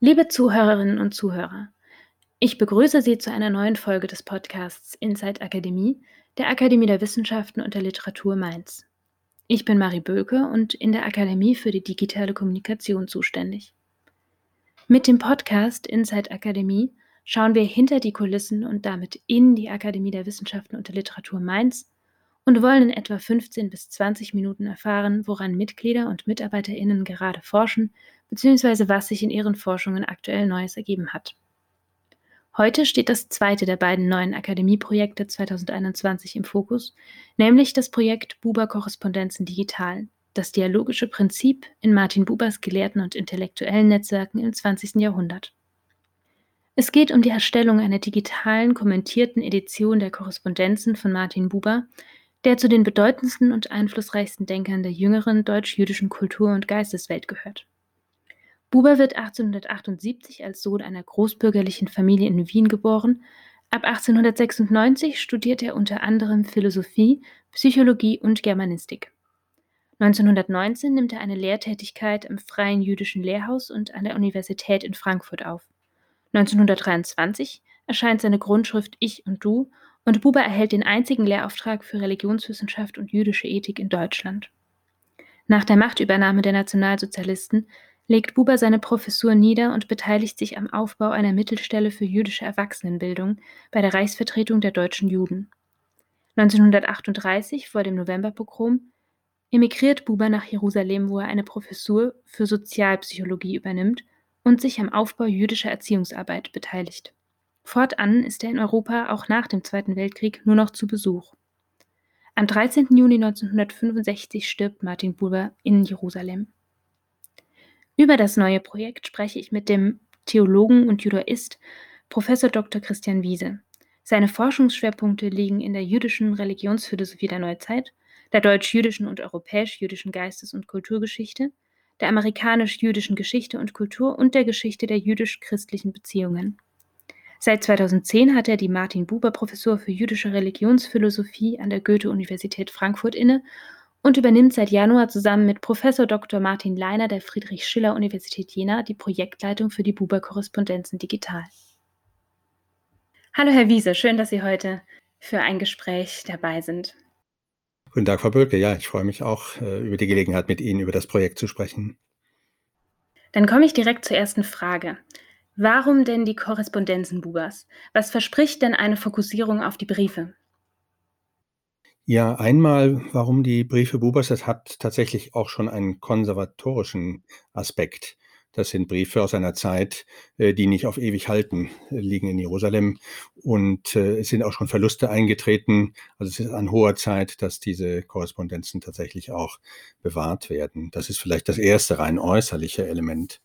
Liebe Zuhörerinnen und Zuhörer, ich begrüße Sie zu einer neuen Folge des Podcasts Inside Akademie der Akademie der Wissenschaften und der Literatur Mainz. Ich bin Marie Böke und in der Akademie für die digitale Kommunikation zuständig. Mit dem Podcast Inside Akademie schauen wir hinter die Kulissen und damit in die Akademie der Wissenschaften und der Literatur Mainz und wollen in etwa 15 bis 20 Minuten erfahren, woran Mitglieder und Mitarbeiterinnen gerade forschen, bzw. was sich in ihren Forschungen aktuell Neues ergeben hat. Heute steht das zweite der beiden neuen Akademieprojekte 2021 im Fokus, nämlich das Projekt Buber Korrespondenzen Digital, das dialogische Prinzip in Martin Bubers gelehrten und intellektuellen Netzwerken im 20. Jahrhundert. Es geht um die Erstellung einer digitalen, kommentierten Edition der Korrespondenzen von Martin Buber, der zu den bedeutendsten und einflussreichsten Denkern der jüngeren deutsch-jüdischen Kultur- und Geisteswelt gehört. Buber wird 1878 als Sohn einer großbürgerlichen Familie in Wien geboren. Ab 1896 studiert er unter anderem Philosophie, Psychologie und Germanistik. 1919 nimmt er eine Lehrtätigkeit im Freien Jüdischen Lehrhaus und an der Universität in Frankfurt auf. 1923 erscheint seine Grundschrift Ich und Du und Buber erhält den einzigen Lehrauftrag für Religionswissenschaft und jüdische Ethik in Deutschland. Nach der Machtübernahme der Nationalsozialisten legt Buber seine Professur nieder und beteiligt sich am Aufbau einer Mittelstelle für jüdische Erwachsenenbildung bei der Reichsvertretung der deutschen Juden. 1938, vor dem Novemberpogrom, emigriert Buber nach Jerusalem, wo er eine Professur für Sozialpsychologie übernimmt und sich am Aufbau jüdischer Erziehungsarbeit beteiligt. Fortan ist er in Europa auch nach dem Zweiten Weltkrieg nur noch zu Besuch. Am 13. Juni 1965 stirbt Martin Buber in Jerusalem. Über das neue Projekt spreche ich mit dem Theologen und Judaist Prof. Dr. Christian Wiese. Seine Forschungsschwerpunkte liegen in der jüdischen Religionsphilosophie der Neuzeit, der deutsch-jüdischen und europäisch-jüdischen Geistes- und Kulturgeschichte, der amerikanisch-jüdischen Geschichte und Kultur und der Geschichte der jüdisch-christlichen Beziehungen. Seit 2010 hat er die Martin Buber Professur für jüdische Religionsphilosophie an der Goethe-Universität Frankfurt inne und übernimmt seit Januar zusammen mit Professor Dr. Martin Leiner der Friedrich-Schiller-Universität Jena die Projektleitung für die Buber-Korrespondenzen digital. Hallo Herr Wiese, schön, dass Sie heute für ein Gespräch dabei sind. Guten Tag, Frau Bölke. Ja, ich freue mich auch äh, über die Gelegenheit, mit Ihnen über das Projekt zu sprechen. Dann komme ich direkt zur ersten Frage. Warum denn die Korrespondenzen Bubers? Was verspricht denn eine Fokussierung auf die Briefe? Ja, einmal, warum die Briefe Bubers, das hat tatsächlich auch schon einen konservatorischen Aspekt. Das sind Briefe aus einer Zeit, äh, die nicht auf ewig halten, äh, liegen in Jerusalem. Und äh, es sind auch schon Verluste eingetreten. Also es ist an hoher Zeit, dass diese Korrespondenzen tatsächlich auch bewahrt werden. Das ist vielleicht das erste rein äußerliche Element.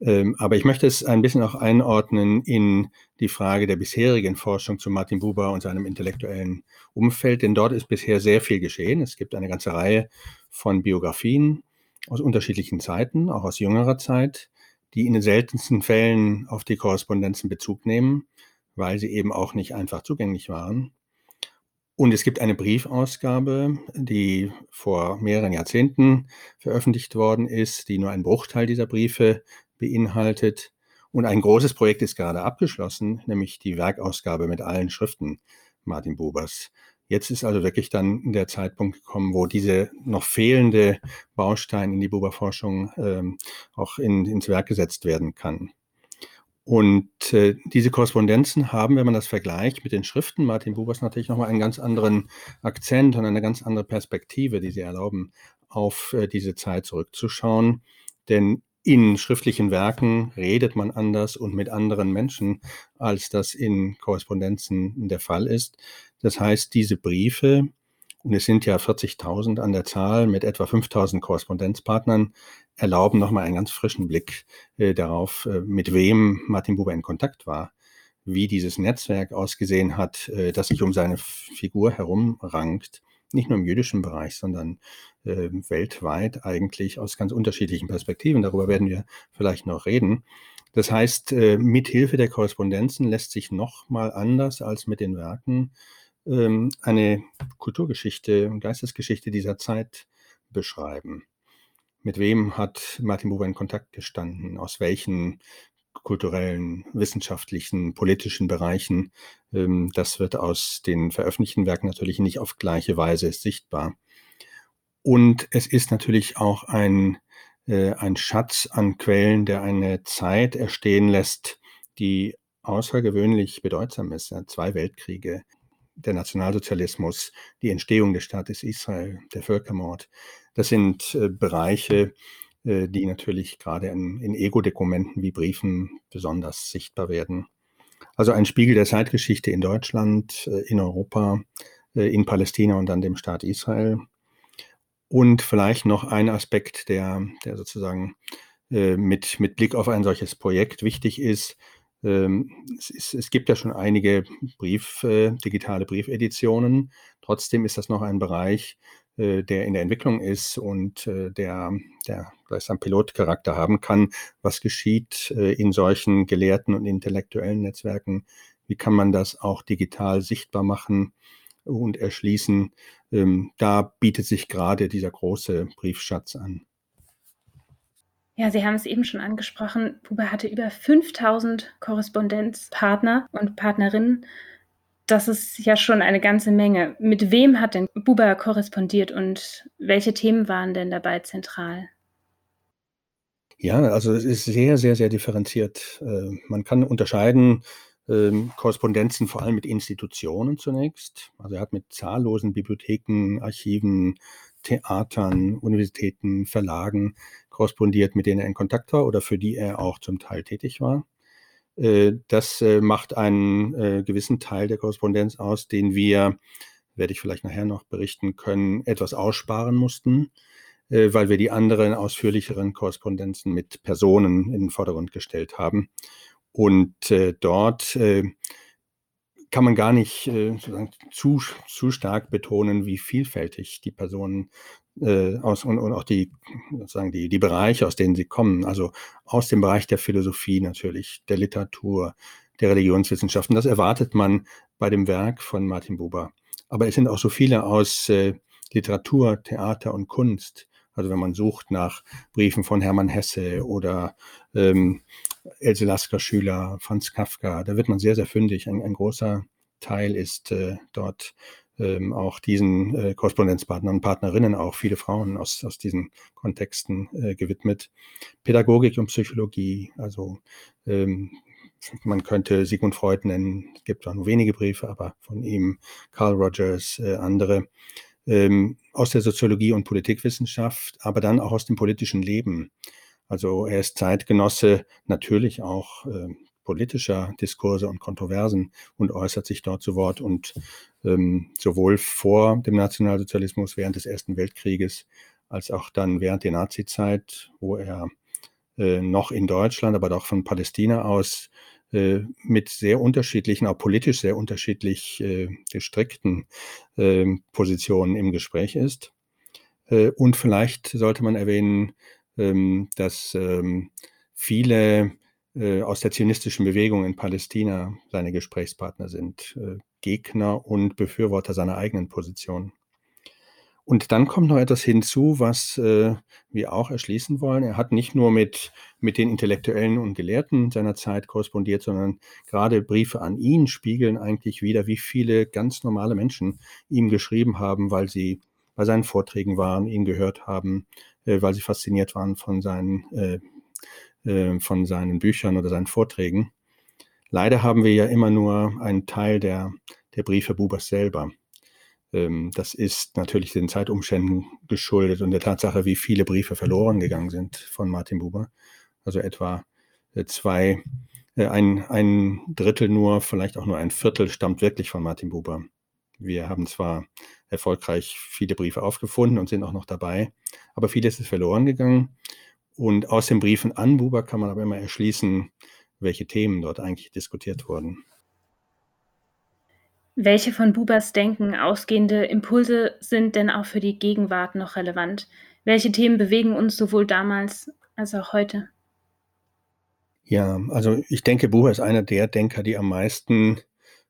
Ähm, aber ich möchte es ein bisschen auch einordnen in die Frage der bisherigen Forschung zu Martin Buber und seinem intellektuellen Umfeld, denn dort ist bisher sehr viel geschehen. Es gibt eine ganze Reihe von Biografien aus unterschiedlichen Zeiten, auch aus jüngerer Zeit, die in den seltensten Fällen auf die Korrespondenzen Bezug nehmen, weil sie eben auch nicht einfach zugänglich waren. Und es gibt eine Briefausgabe, die vor mehreren Jahrzehnten veröffentlicht worden ist, die nur einen Bruchteil dieser Briefe beinhaltet. Und ein großes Projekt ist gerade abgeschlossen, nämlich die Werkausgabe mit allen Schriften Martin Bubers. Jetzt ist also wirklich dann der Zeitpunkt gekommen, wo diese noch fehlende Baustein in die Buber-Forschung ähm, auch in, ins Werk gesetzt werden kann. Und äh, diese Korrespondenzen haben, wenn man das vergleicht mit den Schriften Martin Bubers, natürlich nochmal einen ganz anderen Akzent und eine ganz andere Perspektive, die sie erlauben, auf äh, diese Zeit zurückzuschauen. Denn in schriftlichen Werken redet man anders und mit anderen Menschen, als das in Korrespondenzen der Fall ist. Das heißt, diese Briefe, und es sind ja 40.000 an der Zahl mit etwa 5.000 Korrespondenzpartnern, erlauben nochmal einen ganz frischen Blick äh, darauf, äh, mit wem Martin Buber in Kontakt war, wie dieses Netzwerk ausgesehen hat, äh, das sich um seine Figur herumrankt nicht nur im jüdischen Bereich, sondern äh, weltweit eigentlich aus ganz unterschiedlichen Perspektiven. Darüber werden wir vielleicht noch reden. Das heißt, äh, mit Hilfe der Korrespondenzen lässt sich noch mal anders als mit den Werken ähm, eine Kulturgeschichte und Geistesgeschichte dieser Zeit beschreiben. Mit wem hat Martin Buber in Kontakt gestanden? Aus welchen kulturellen, wissenschaftlichen, politischen Bereichen? Ähm, das wird aus den veröffentlichten Werken natürlich nicht auf gleiche Weise sichtbar. Und es ist natürlich auch ein, äh, ein Schatz an Quellen, der eine Zeit erstehen lässt, die außergewöhnlich bedeutsam ist. Zwei Weltkriege, der Nationalsozialismus, die Entstehung des Staates Israel, der Völkermord. Das sind äh, Bereiche, äh, die natürlich gerade in, in Ego-Dokumenten wie Briefen besonders sichtbar werden. Also ein Spiegel der Zeitgeschichte in Deutschland, äh, in Europa, äh, in Palästina und dann dem Staat Israel. Und vielleicht noch ein Aspekt, der, der sozusagen mit, mit Blick auf ein solches Projekt wichtig ist, ähm, es, ist, es, gibt ja schon einige Brief, digitale Briefeditionen. Trotzdem ist das noch ein Bereich, der in der Entwicklung ist und äh, der, der gleichsam Pilotcharakter haben kann. Was geschieht äh, in solchen gelehrten und intellektuellen Netzwerken? Wie kann man das auch digital sichtbar machen und erschließen? Ähm, da bietet sich gerade dieser große Briefschatz an. Ja, Sie haben es eben schon angesprochen. Buber hatte über 5000 Korrespondenzpartner und Partnerinnen. Das ist ja schon eine ganze Menge. Mit wem hat denn Buber korrespondiert und welche Themen waren denn dabei zentral? Ja, also es ist sehr, sehr, sehr differenziert. Äh, man kann unterscheiden ähm, Korrespondenzen vor allem mit Institutionen zunächst. Also er hat mit zahllosen Bibliotheken, Archiven, Theatern, Universitäten, Verlagen korrespondiert, mit denen er in Kontakt war oder für die er auch zum Teil tätig war. Äh, das äh, macht einen äh, gewissen Teil der Korrespondenz aus, den wir, werde ich vielleicht nachher noch berichten können, etwas aussparen mussten, weil wir die anderen ausführlicheren Korrespondenzen mit Personen in den Vordergrund gestellt haben. Und dort kann man gar nicht äh, zu, zu stark betonen, wie vielfältig die Personen äh, aus und, und auch die, sozusagen die, die Bereiche, aus denen sie kommen. Also aus dem Bereich der Philosophie natürlich, der Literatur, der Religionswissenschaften. Das erwartet man bei dem Werk von Martin Buber. Aber es sind auch so viele aus äh, Literatur, Theater und Kunst. Also wenn man sucht nach Briefen von Hermann Hesse oder ähm, Else Lasker Schüler, Franz Kafka, da wird man sehr, sehr fündig. Ein, ein großer Teil ist äh, dort ähm, auch diesen äh, Korrespondenzpartnern und Partnerinnen, auch viele Frauen aus, aus diesen Kontexten äh, gewidmet. Pädagogik und Psychologie, also ähm, man könnte Sigmund Freud nennen, es gibt zwar nur wenige Briefe, aber von ihm Carl Rogers, äh, andere, ähm, aus der Soziologie und Politikwissenschaft, aber dann auch aus dem politischen Leben. Also er ist Zeitgenosse natürlich auch äh, politischer Diskurse und Kontroversen und äußert sich dort zu Wort und ähm, sowohl vor dem Nationalsozialismus während des Ersten Weltkrieges als auch dann während der Nazizeit, wo er äh, noch in Deutschland, aber auch von Palästina aus äh, mit sehr unterschiedlichen, auch politisch sehr unterschiedlich äh, gestrickten äh, Positionen im Gespräch ist. Äh, und vielleicht sollte man erwähnen, ähm, dass ähm, viele äh, aus der zionistischen Bewegung in Palästina seine Gesprächspartner sind, äh, Gegner und Befürworter seiner eigenen Position. Und dann kommt noch etwas hinzu, was äh, wir auch erschließen wollen. Er hat nicht nur mit, mit den Intellektuellen und Gelehrten seiner Zeit korrespondiert, sondern gerade Briefe an ihn spiegeln eigentlich wieder, wie viele ganz normale Menschen ihm geschrieben haben, weil sie bei seinen Vorträgen waren, ihn gehört haben, äh, weil sie fasziniert waren von seinen äh, äh, von seinen Büchern oder seinen Vorträgen. Leider haben wir ja immer nur einen Teil der, der Briefe Bubers selber. Ähm, das ist natürlich den Zeitumständen geschuldet und der Tatsache, wie viele Briefe verloren gegangen sind von Martin Buber. Also etwa äh, zwei, äh, ein, ein Drittel nur, vielleicht auch nur ein Viertel stammt wirklich von Martin Buber. Wir haben zwar erfolgreich viele Briefe aufgefunden und sind auch noch dabei, aber vieles ist verloren gegangen. Und aus den Briefen an Buber kann man aber immer erschließen, welche Themen dort eigentlich diskutiert wurden. Welche von Bubers Denken ausgehende Impulse sind denn auch für die Gegenwart noch relevant? Welche Themen bewegen uns sowohl damals als auch heute? Ja, also ich denke, Buber ist einer der Denker, die am meisten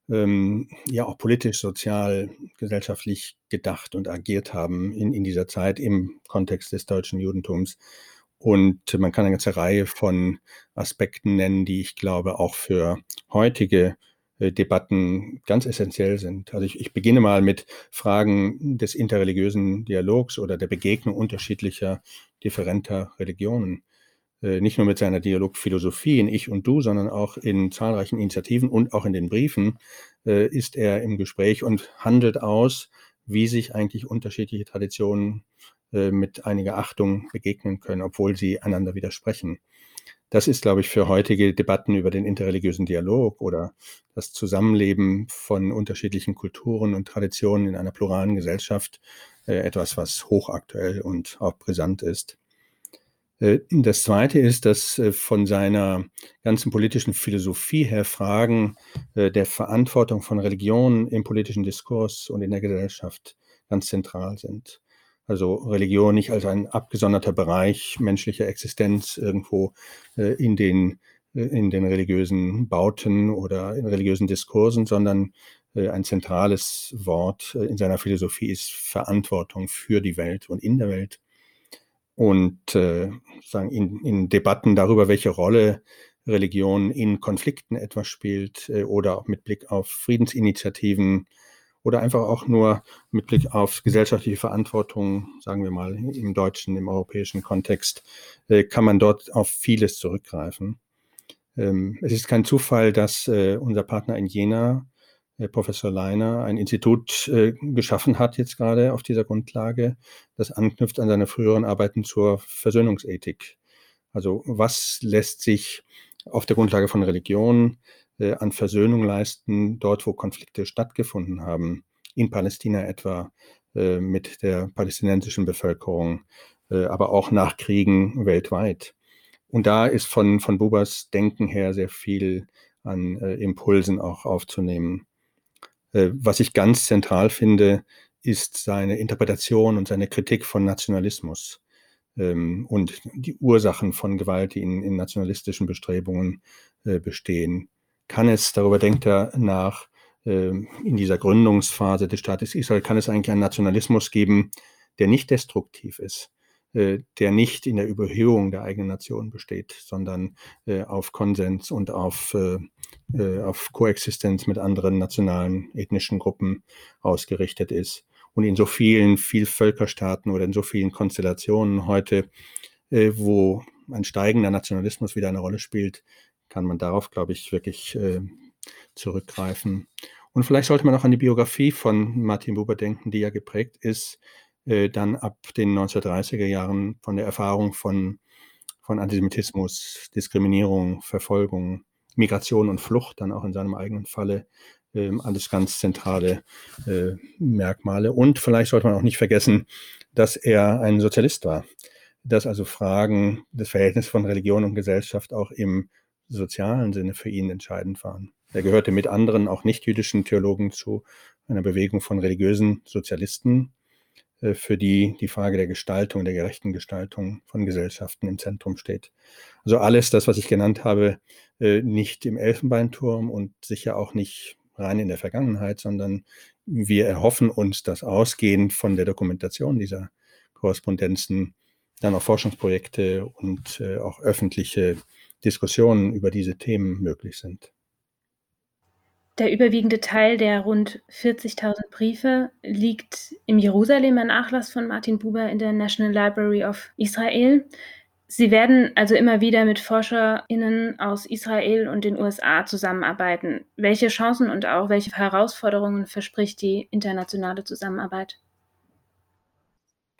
ähm, ja auch politisch, sozial, gesellschaftlich gedacht und agiert haben in, in dieser Zeit im Kontext des deutschen Judentums. Und man kann eine ganze Reihe von Aspekten nennen, die ich glaube auch für heutige äh, Debatten ganz essentiell sind. Also ich, ich, beginne mal mit Fragen des interreligiösen Dialogs oder der Begegnung unterschiedlicher, differenter Religionen. Äh, nicht nur mit seiner Dialogphilosophie in Ich und Du, sondern auch in zahlreichen Initiativen und auch in den Briefen äh, ist er im Gespräch und handelt aus, wie sich eigentlich unterschiedliche Traditionen mit einiger Achtung begegnen können, obwohl sie einander widersprechen. Das ist, glaube ich, für heutige Debatten über den interreligiösen Dialog oder das Zusammenleben von unterschiedlichen Kulturen und Traditionen in einer pluralen Gesellschaft äh, etwas, was hochaktuell und auch brisant ist. Äh, das Zweite ist, dass äh, von seiner ganzen politischen Philosophie her Fragen äh, der Verantwortung von Religion im politischen Diskurs und in der Gesellschaft ganz zentral sind. Also Religion nicht als ein abgesonderter Bereich menschlicher Existenz irgendwo äh, in, den, äh, in den religiösen Bauten oder in religiösen Diskursen, sondern äh, ein zentrales Wort äh, in seiner Philosophie ist Verantwortung für die Welt und in der Welt. Und äh, sagen in, in Debatten darüber, welche Rolle Religion in Konflikten etwas spielt äh, oder auch mit Blick auf Friedensinitiativen oder einfach auch nur mit Blick auf gesellschaftliche Verantwortung, sagen wir mal im deutschen, im europäischen Kontext, äh, kann man dort auf vieles zurückgreifen. Ähm, es ist kein Zufall, dass äh, unser Partner in Jena, äh, Professor Leiner, ein Institut geschaffen hat, jetzt gerade auf dieser Grundlage, das anknüpft an seine früheren Arbeiten zur Versöhnungsethik. Also was lässt sich auf der Grundlage von Religion an Versöhnung leisten, dort wo Konflikte stattgefunden haben, in Palästina etwa äh, mit der palästinensischen Bevölkerung, äh, aber auch nach Kriegen weltweit. Und da ist von, von Bubas Denken her sehr viel an äh, Impulsen auch aufzunehmen. Äh, was ich ganz zentral finde, ist seine Interpretation und seine Kritik von Nationalismus ähm, und die Ursachen von Gewalt, die in, in nationalistischen Bestrebungen äh, bestehen kann es, darüber denkt er nach, ähm, in dieser Gründungsphase des Staates Israel, kann es eigentlich einen Nationalismus geben, der nicht destruktiv ist, äh, der nicht in der Überhöhung der eigenen Nation besteht, sondern äh, auf Konsens und auf, äh, auf Koexistenz mit anderen nationalen ethnischen Gruppen ausgerichtet ist. Und in so vielen Vielvölkerstaaten oder in so vielen Konstellationen heute, wo ein steigender Nationalismus wieder eine Rolle spielt, kann man darauf, glaube ich, wirklich äh, zurückgreifen. Und vielleicht sollte man auch an die Biografie von Martin Buber denken, die ja geprägt ist, äh, dann ab den 1930er Jahren von der Erfahrung von, von Antisemitismus, Diskriminierung, Verfolgung, Migration und Flucht, dann auch in seinem eigenen Falle. Äh, alles ganz zentrale äh, Merkmale. Und vielleicht sollte man auch nicht vergessen, dass er ein Sozialist war dass also Fragen des Verhältnisses von Religion und Gesellschaft auch im sozialen Sinne für ihn entscheidend waren. Er gehörte mit anderen, auch nicht-jüdischen Theologen zu einer Bewegung von religiösen Sozialisten, äh, für die die Frage der Gestaltung, der gerechten Gestaltung von Gesellschaften im Zentrum steht. Also alles das, was ich genannt habe, äh, nicht im Elfenbeinturm und sicher auch nicht rein in der Vergangenheit, sondern wir erhoffen uns, dass ausgehend von der Dokumentation dieser Korrespondenzen dann auch Forschungsprojekte und äh, auch öffentliche Diskussionen über diese Themen möglich sind. Der überwiegende Teil der rund 40.000 Briefe liegt im Jerusalemer Nachlass von Martin Buber in der National Library of Israel. Sie werden also immer wieder mit ForscherInnen aus Israel und den USA zusammenarbeiten. Welche Chancen und auch welche Herausforderungen verspricht die internationale Zusammenarbeit?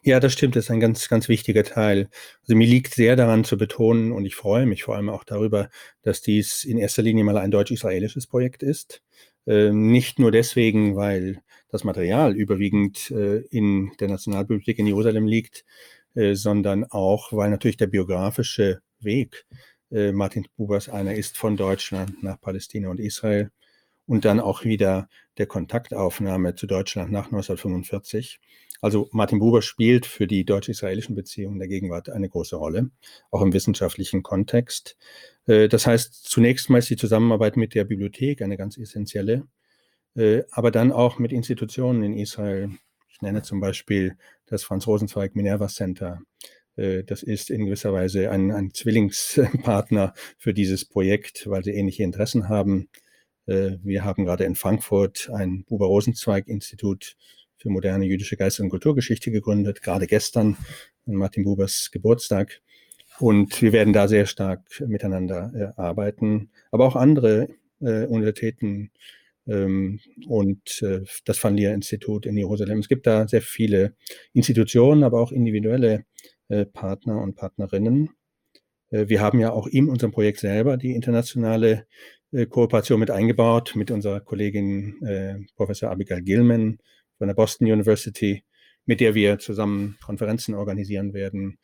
Ja, das stimmt, das ist ein ganz, ganz wichtiger Teil. Also mir liegt sehr daran zu betonen und ich freue mich vor allem auch darüber, dass dies in erster Linie mal ein deutsch-israelisches Projekt ist. Ähm, nicht nur deswegen, weil das Material überwiegend äh, in der Nationalbibliothek in Jerusalem liegt, äh, sondern auch, weil natürlich der biografische Weg äh, Martin Bubers einer ist von Deutschland nach Palästina und Israel und dann auch wieder der Kontaktaufnahme zu Deutschland nach 1945 also Martin Buber spielt für die deutsch-israelischen Beziehungen der Gegenwart eine große Rolle, auch im wissenschaftlichen Kontext. Äh, das heißt, zunächst mal ist die Zusammenarbeit mit der Bibliothek eine ganz essentielle. äh, aber dann auch mit Institutionen in Israel. Ich nenne zum Beispiel das Franz Rosenzweig Minerva Center. Äh, das ist in gewisser Weise ein, ein Zwillingspartner für dieses Projekt, weil sie ähnliche Interessen haben. Äh, wir haben gerade in Frankfurt ein Buber-Rosenzweig-Institut für moderne jüdische Geist- und Kulturgeschichte gegründet, gerade gestern an Martin Bubers Geburtstag. Und wir werden da sehr stark miteinander äh, arbeiten. Aber auch andere äh, Universitäten ähm, und äh, das Fanlia-Institut in Jerusalem. Es gibt da sehr viele Institutionen, aber auch individuelle äh, Partner und Partnerinnen. Äh, wir haben ja auch in unserem Projekt selber die internationale Kooperation mit eingebaut, mit unserer Kollegin äh, Professor Abigail Gilman von der Boston University, mit der wir zusammen Konferenzen organisieren werden,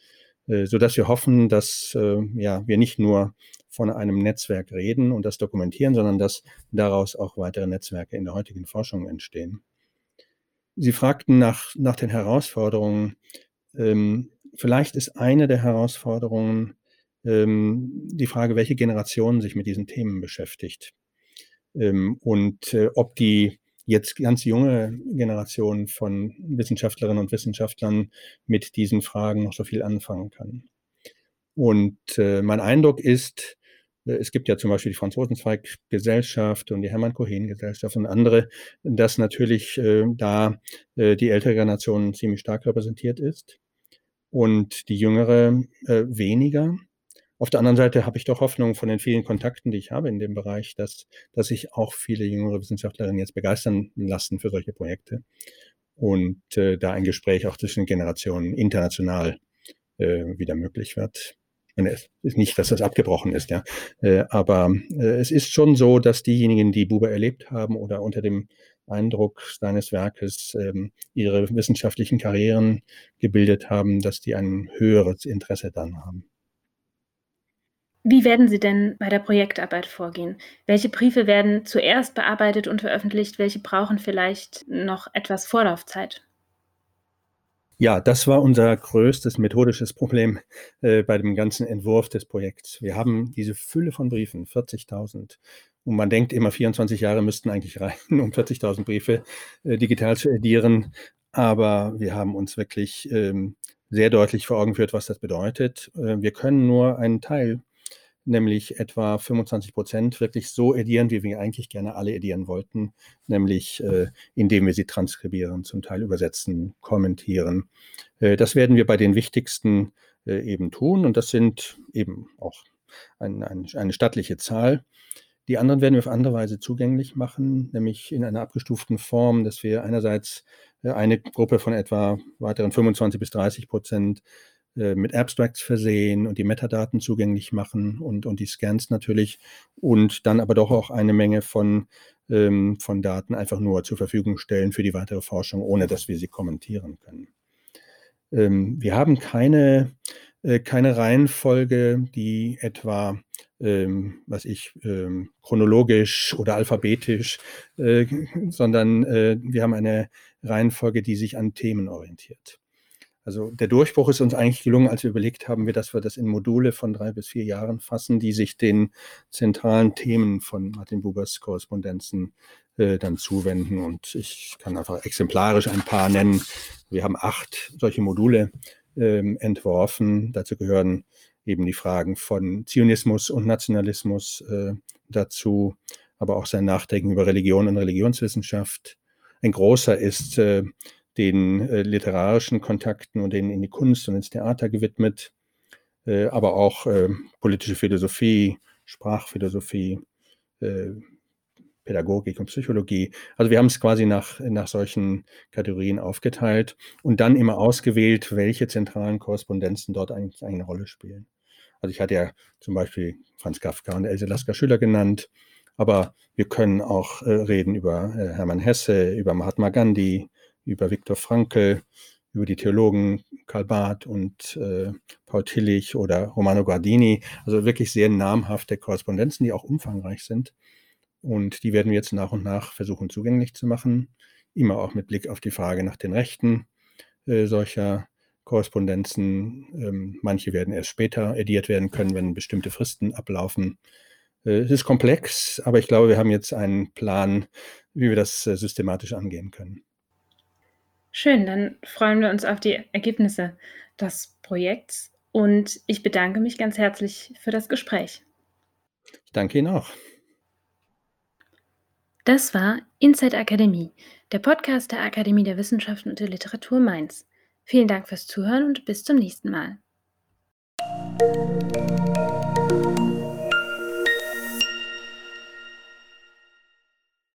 äh, so dass wir hoffen, dass äh, ja, wir nicht nur von einem Netzwerk reden und das dokumentieren, sondern dass daraus auch weitere Netzwerke in der heutigen Forschung entstehen. Sie fragten nach, nach den Herausforderungen. Ähm, vielleicht ist eine der Herausforderungen die Frage, welche Generation sich mit diesen Themen beschäftigt ähm, und äh, ob die jetzt ganz junge Generation von Wissenschaftlerinnen und Wissenschaftlern mit diesen Fragen noch so viel anfangen kann. Und äh, mein Eindruck ist, äh, es gibt ja zum Beispiel die Franzosenzweig-Gesellschaft und die Hermann-Cohen-Gesellschaft und andere, dass natürlich da die ältere Generation ziemlich stark repräsentiert ist und die jüngere weniger. Auf der anderen Seite habe ich doch Hoffnung von den vielen Kontakten, die ich habe in dem Bereich, dass, dass sich auch viele jüngere Wissenschaftlerinnen jetzt begeistern lassen für solche Projekte und äh, da ein Gespräch auch zwischen Generationen international äh, wieder möglich wird. Und es ist nicht, dass das abgebrochen ist, ja. Äh, aber äh, es ist schon so, dass diejenigen, die Buber erlebt haben oder unter dem Eindruck seines Werkes ähm, ihre wissenschaftlichen Karrieren gebildet haben, dass die ein höheres Interesse dann haben. Wie werden Sie denn bei der Projektarbeit vorgehen? Welche Briefe werden zuerst bearbeitet und veröffentlicht? Welche brauchen vielleicht noch etwas Vorlaufzeit? Ja, das war unser größtes methodisches Problem äh, bei dem ganzen Entwurf des Projekts. Wir haben diese Fülle von Briefen, 40.000. Und man denkt immer, 24 Jahre müssten eigentlich reichen, um 40.000 Briefe äh, digital zu edieren. Aber wir haben uns wirklich ähm, sehr deutlich vor Augen geführt, was das bedeutet. Äh, wir können nur einen Teil nämlich etwa 25 Prozent wirklich so edieren, wie wir eigentlich gerne alle edieren wollten, nämlich äh, indem wir sie transkribieren, zum Teil übersetzen, kommentieren. Äh, das werden wir bei den wichtigsten äh, eben tun und das sind eben auch ein, ein, eine stattliche Zahl. Die anderen werden wir auf andere Weise zugänglich machen, nämlich in einer abgestuften Form, dass wir einerseits äh, eine Gruppe von etwa weiteren 25 bis 30 Prozent mit Abstracts versehen und die Metadaten zugänglich machen und, und die Scans natürlich und dann aber doch auch eine Menge von, ähm, von Daten einfach nur zur Verfügung stellen für die weitere Forschung, ohne dass wir sie kommentieren können. Ähm, wir haben keine, äh, keine Reihenfolge, die etwa ähm, was ich, ähm, chronologisch oder alphabetisch, äh, sondern äh, wir haben eine Reihenfolge, die sich an Themen orientiert. Also der Durchbruch ist uns eigentlich gelungen, als wir überlegt haben, dass wir das in Module von drei bis vier Jahren fassen, die sich den zentralen Themen von Martin Bubers Korrespondenzen äh, dann zuwenden. Und ich kann einfach exemplarisch ein paar nennen. Wir haben acht solche Module ähm, entworfen. Dazu gehören eben die Fragen von Zionismus und Nationalismus äh, dazu, aber auch sein Nachdenken über Religion und Religionswissenschaft. Ein großer ist äh, den äh, literarischen Kontakten und denen in die Kunst und ins Theater gewidmet, äh, aber auch äh, politische Philosophie, Sprachphilosophie, äh, Pädagogik und Psychologie. Also wir haben es quasi nach, nach solchen Kategorien aufgeteilt und dann immer ausgewählt, welche zentralen Korrespondenzen dort eigentlich eine Rolle spielen. Also ich hatte ja zum Beispiel Franz Kafka und Else Lasker Schüler genannt, aber wir können auch äh, reden über äh, Hermann Hesse, über Mahatma Gandhi, über Viktor Frankl, über die Theologen Karl Barth und äh, Paul Tillich oder Romano Guardini. Also wirklich sehr namhafte Korrespondenzen, die auch umfangreich sind. Und die werden wir jetzt nach und nach versuchen zugänglich zu machen. Immer auch mit Blick auf die Frage nach den Rechten äh, solcher Korrespondenzen. Ähm, manche werden erst später ediert werden können, wenn bestimmte Fristen ablaufen. Äh, es ist komplex, aber ich glaube, wir haben jetzt einen Plan, wie wir das äh, systematisch angehen können. Schön, dann freuen wir uns auf die Ergebnisse des Projekts und ich bedanke mich ganz herzlich für das Gespräch. Ich danke Ihnen auch. Das war Inside Akademie, der Podcast der Akademie der Wissenschaften und der Literatur Mainz. Vielen Dank fürs Zuhören und bis zum nächsten Mal.